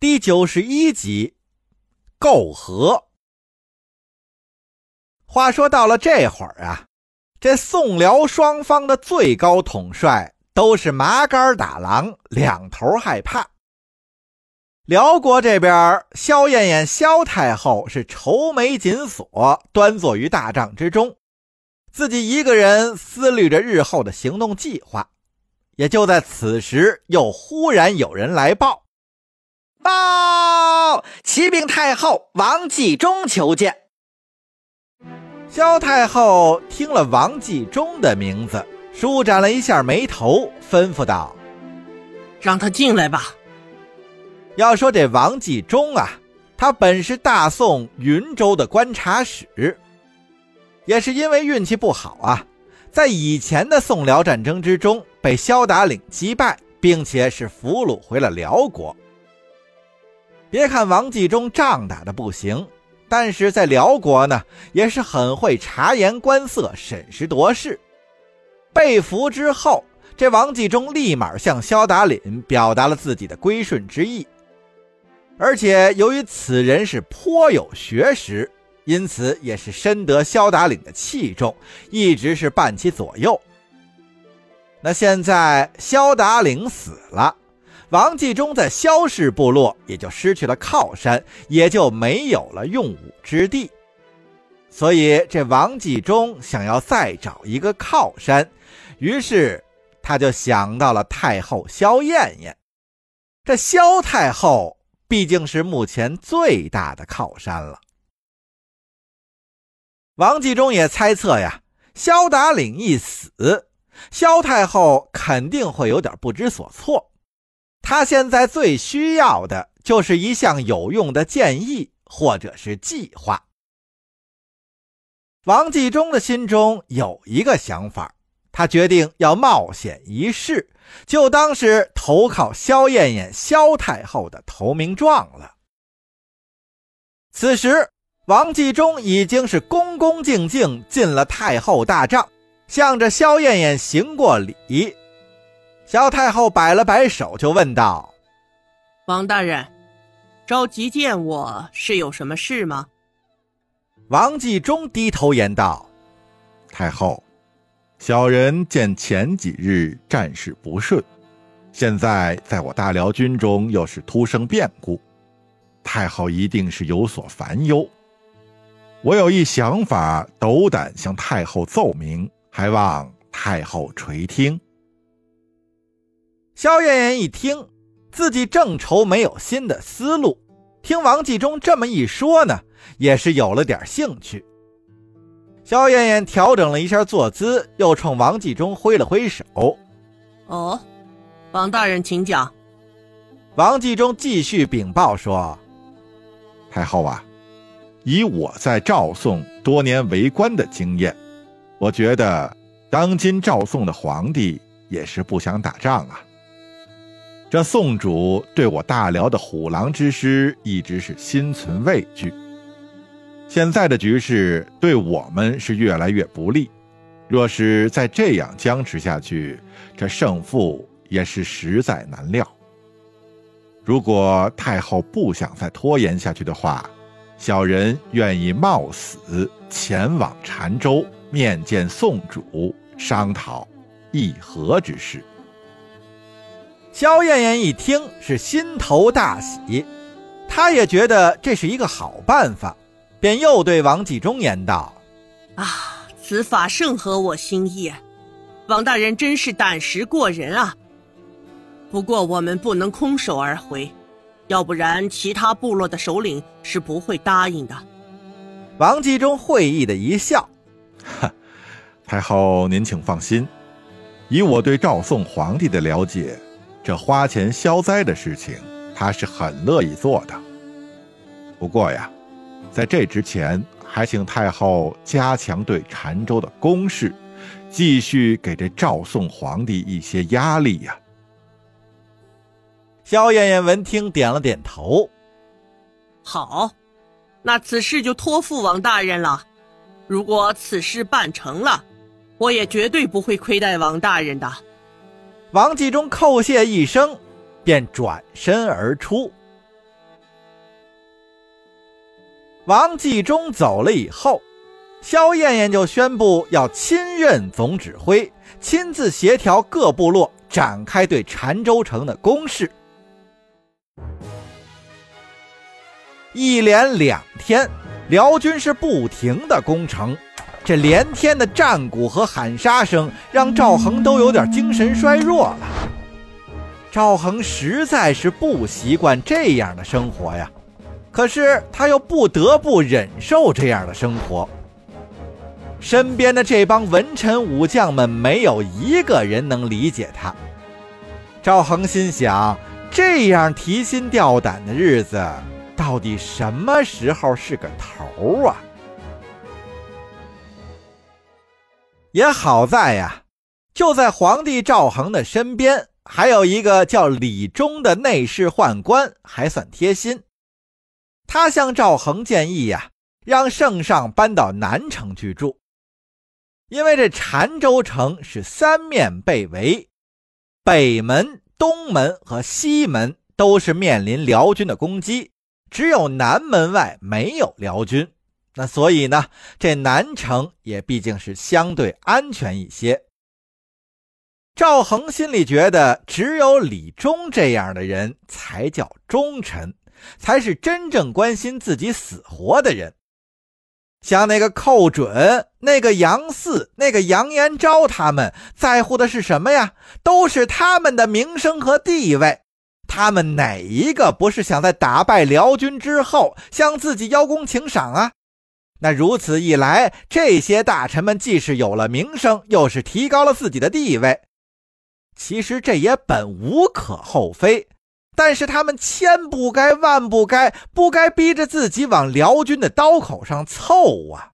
第九十一集，媾和。话说到了这会儿啊，这宋辽双方的最高统帅都是麻杆打狼，两头害怕。辽国这边，萧燕燕萧太后是愁眉紧锁，端坐于大帐之中，自己一个人思虑着日后的行动计划。也就在此时，又忽然有人来报。报！启禀太后，王继忠求见。萧太后听了王继忠的名字，舒展了一下眉头，吩咐道：“让他进来吧。”要说这王继忠啊，他本是大宋云州的观察使，也是因为运气不好啊，在以前的宋辽战争之中被萧达领击败，并且是俘虏回了辽国。别看王继忠仗打的不行，但是在辽国呢，也是很会察言观色、审时度势。被俘之后，这王继忠立马向萧达领表达了自己的归顺之意。而且由于此人是颇有学识，因此也是深得萧达领的器重，一直是伴其左右。那现在萧达领死了。王继忠在萧氏部落也就失去了靠山，也就没有了用武之地。所以这王继忠想要再找一个靠山，于是他就想到了太后萧燕燕。这萧太后毕竟是目前最大的靠山了。王继忠也猜测呀，萧达岭一死，萧太后肯定会有点不知所措。他现在最需要的就是一项有用的建议，或者是计划。王继忠的心中有一个想法，他决定要冒险一试，就当是投靠萧燕燕、萧太后的投名状了。此时，王继忠已经是恭恭敬敬进了太后大帐，向着萧燕燕行过礼。萧太后摆了摆手，就问道：“王大人，着急见我是有什么事吗？”王继忠低头言道：“太后，小人见前几日战事不顺，现在在我大辽军中又是突生变故，太后一定是有所烦忧。我有一想法，斗胆向太后奏明，还望太后垂听。”萧燕燕一听，自己正愁没有新的思路，听王继忠这么一说呢，也是有了点兴趣。萧燕燕调整了一下坐姿，又冲王继忠挥了挥手：“哦，王大人，请讲。”王继忠继续禀报说：“太后啊，以我在赵宋多年为官的经验，我觉得当今赵宋的皇帝也是不想打仗啊。”这宋主对我大辽的虎狼之师一直是心存畏惧，现在的局势对我们是越来越不利。若是再这样僵持下去，这胜负也是实在难料。如果太后不想再拖延下去的话，小人愿意冒死前往澶州面见宋主，商讨议和之事。萧燕燕一听是心头大喜，她也觉得这是一个好办法，便又对王继忠言道：“啊，此法甚合我心意，王大人真是胆识过人啊！不过我们不能空手而回，要不然其他部落的首领是不会答应的。”王继忠会意的一笑：“哈，太后您请放心，以我对赵宋皇帝的了解。”这花钱消灾的事情，他是很乐意做的。不过呀，在这之前，还请太后加强对澶州的攻势，继续给这赵宋皇帝一些压力呀。萧燕燕闻听，点了点头。好，那此事就托付王大人了。如果此事办成了，我也绝对不会亏待王大人的。王继忠叩谢一声，便转身而出。王继忠走了以后，萧燕燕就宣布要亲任总指挥，亲自协调各部落展开对澶州城的攻势。一连两天，辽军是不停的攻城。这连天的战鼓和喊杀声让赵恒都有点精神衰弱了。赵恒实在是不习惯这样的生活呀，可是他又不得不忍受这样的生活。身边的这帮文臣武将们没有一个人能理解他。赵恒心想，这样提心吊胆的日子。到底什么时候是个头啊？也好在呀，就在皇帝赵恒的身边，还有一个叫李忠的内侍宦官，还算贴心。他向赵恒建议呀，让圣上搬到南城去住，因为这澶州城是三面被围，北门、东门和西门都是面临辽军的攻击。只有南门外没有辽军，那所以呢，这南城也毕竟是相对安全一些。赵恒心里觉得，只有李忠这样的人才叫忠臣，才是真正关心自己死活的人。像那个寇准、那个杨四、那个杨延昭，他们在乎的是什么呀？都是他们的名声和地位。他们哪一个不是想在打败辽军之后向自己邀功请赏啊？那如此一来，这些大臣们既是有了名声，又是提高了自己的地位。其实这也本无可厚非，但是他们千不该万不该，不该逼着自己往辽军的刀口上凑啊！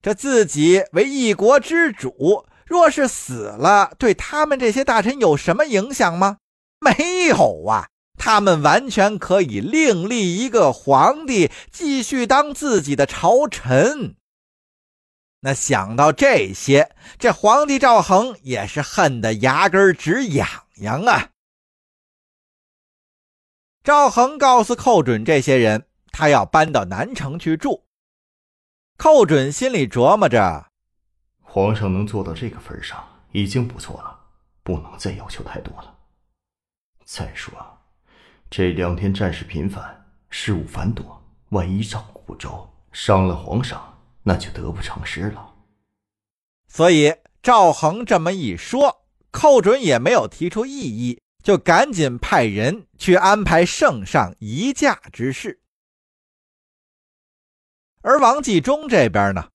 这自己为一国之主，若是死了，对他们这些大臣有什么影响吗？没有啊，他们完全可以另立一个皇帝，继续当自己的朝臣。那想到这些，这皇帝赵恒也是恨得牙根直痒痒啊。赵恒告诉寇准这些人，他要搬到南城去住。寇准心里琢磨着，皇上能做到这个份上已经不错了，不能再要求太多了。再说，这两天战事频繁，事务繁多，万一照顾不周，伤了皇上，那就得不偿失了。所以赵恒这么一说，寇准也没有提出异议，就赶紧派人去安排圣上移驾之事。而王继忠这边呢，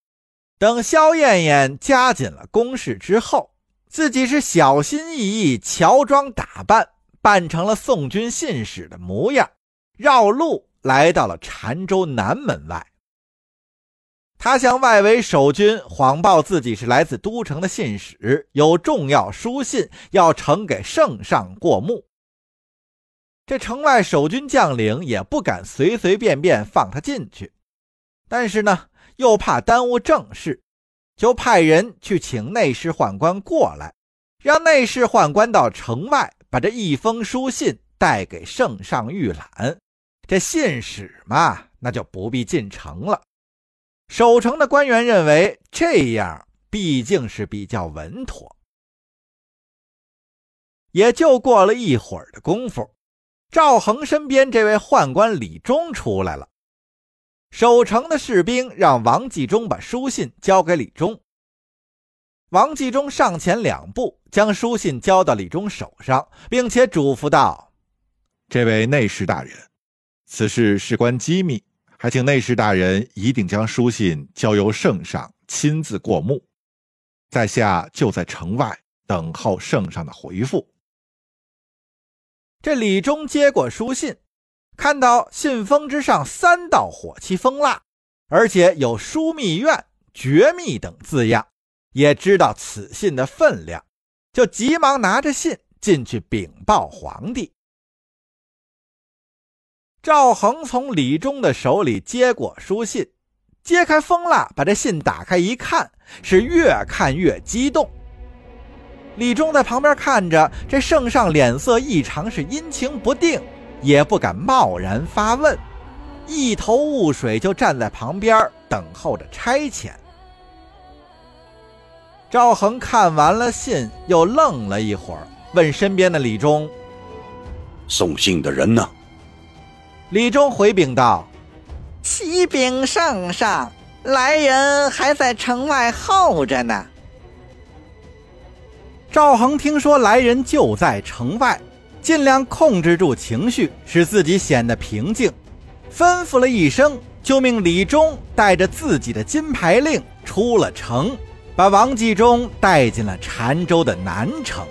等萧燕燕加紧了攻势之后，自己是小心翼翼乔装打扮。扮成了宋军信使的模样，绕路来到了澶州南门外。他向外围守军谎报自己是来自都城的信使，有重要书信要呈给圣上过目。这城外守军将领也不敢随随便便放他进去，但是呢，又怕耽误正事，就派人去请内侍宦官过来，让内侍宦官到城外。把这一封书信带给圣上预览，这信使嘛，那就不必进城了。守城的官员认为这样毕竟是比较稳妥。也就过了一会儿的功夫，赵恒身边这位宦官李忠出来了。守城的士兵让王继忠把书信交给李忠。王继忠上前两步，将书信交到李忠手上，并且嘱咐道：“这位内侍大人，此事事关机密，还请内侍大人一定将书信交由圣上亲自过目。在下就在城外等候圣上的回复。”这李忠接过书信，看到信封之上三道火漆封蜡，而且有“枢密院”“绝密”等字样。也知道此信的分量，就急忙拿着信进去禀报皇帝。赵恒从李忠的手里接过书信，揭开封蜡，把这信打开一看，是越看越激动。李忠在旁边看着，这圣上脸色异常，是阴晴不定，也不敢贸然发问。一头雾水，就站在旁边等候着差遣。赵恒看完了信，又愣了一会儿，问身边的李忠：“送信的人呢？”李忠回禀道：“启禀圣上，来人还在城外候着呢。”赵恒听说来人就在城外，尽量控制住情绪，使自己显得平静，吩咐了一声，就命李忠带着自己的金牌令出了城。把王继忠带进了澶州的南城。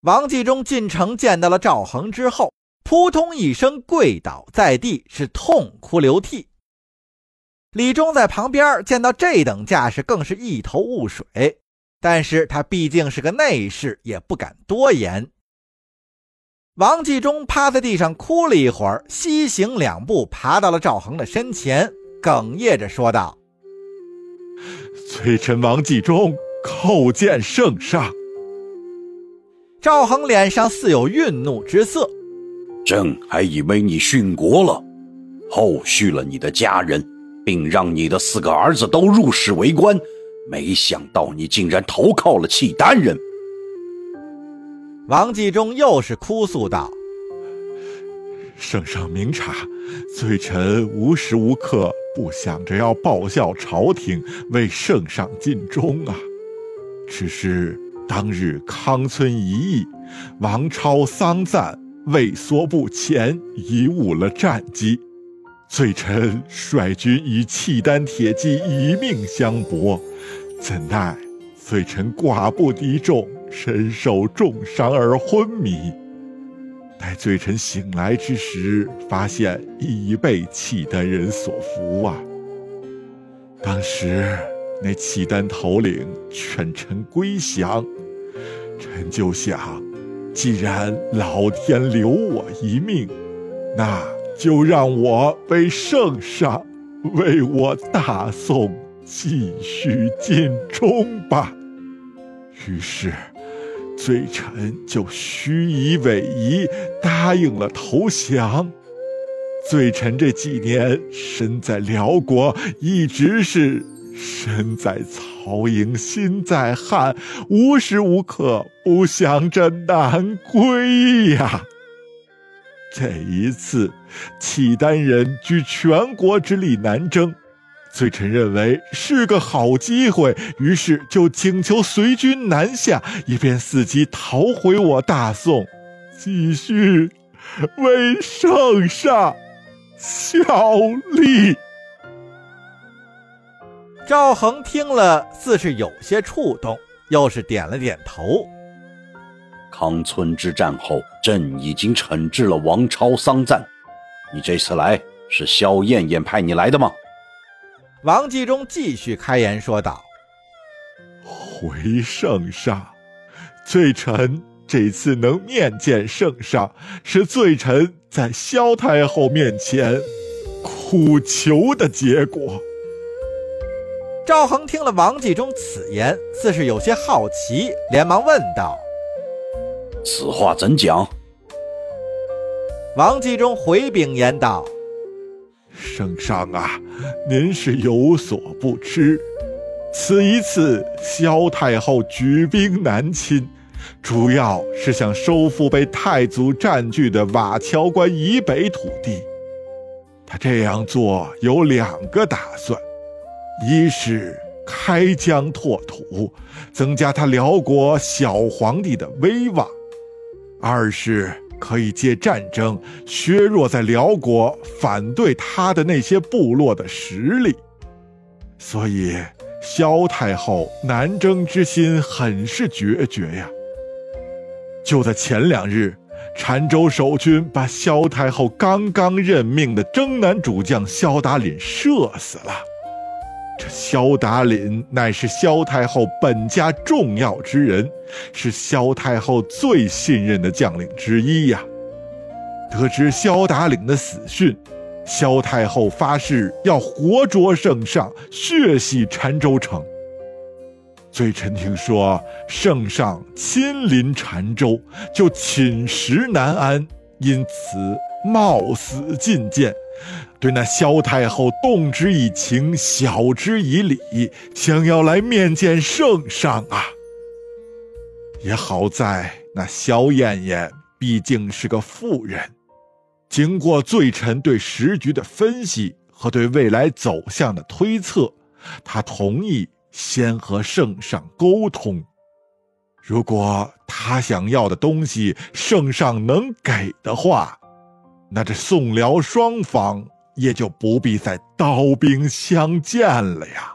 王继忠进城见到了赵恒之后，扑通一声跪倒在地，是痛哭流涕。李忠在旁边见到这等架势，更是一头雾水。但是他毕竟是个内侍，也不敢多言。王继忠趴在地上哭了一会儿，西行两步，爬到了赵恒的身前。哽咽着说道：“罪臣王继忠叩见圣上。”赵恒脸上似有愠怒之色：“朕还以为你殉国了，后续了你的家人，并让你的四个儿子都入仕为官，没想到你竟然投靠了契丹人。”王继忠又是哭诉道。圣上明察，罪臣无时无刻不想着要报效朝廷，为圣上尽忠啊！只是当日康村一役，王超、桑赞畏缩不前，贻误了战机。罪臣率军与契丹铁骑以命相搏，怎奈罪臣寡不敌众，身受重伤而昏迷。待罪臣醒来之时，发现已被契丹人所俘啊！当时那契丹头领劝臣归降，臣就想，既然老天留我一命，那就让我为圣上，为我大宋继续尽忠吧。于是。罪臣就虚以委蛇，答应了投降。罪臣这几年身在辽国，一直是身在曹营心在汉，无时无刻不想着南归呀。这一次，契丹人举全国之力南征。罪臣认为是个好机会，于是就请求随军南下，以便伺机逃回我大宋，继续为圣上效力。赵恒听了，似是有些触动，又是点了点头。康村之战后，朕已经惩治了王超、桑赞，你这次来是萧燕燕派你来的吗？王继忠继续开言说道：“回圣上，罪臣这次能面见圣上，是罪臣在萧太后面前苦求的结果。”赵恒听了王继忠此言，似是有些好奇，连忙问道：“此话怎讲？”王继忠回禀言道。圣上啊，您是有所不知，此一次萧太后举兵南侵，主要是想收复被太祖占据的瓦桥关以北土地。他这样做有两个打算：一是开疆拓土，增加他辽国小皇帝的威望；二是。可以借战争削弱在辽国反对他的那些部落的实力，所以萧太后南征之心很是决绝呀。就在前两日，澶州守军把萧太后刚刚任命的征南主将萧达凛射死了。这萧达凛乃是萧太后本家重要之人，是萧太后最信任的将领之一呀。得知萧达凛的死讯，萧太后发誓要活捉圣上，血洗澶州城。罪臣听说圣上亲临澶州，就寝食难安，因此冒死觐见，对那萧太后动之以情，晓之以理，想要来面见圣上啊。也好在那萧燕燕毕竟是个妇人，经过罪臣对时局的分析和对未来走向的推测，她同意。先和圣上沟通，如果他想要的东西圣上能给的话，那这宋辽双方也就不必再刀兵相见了呀。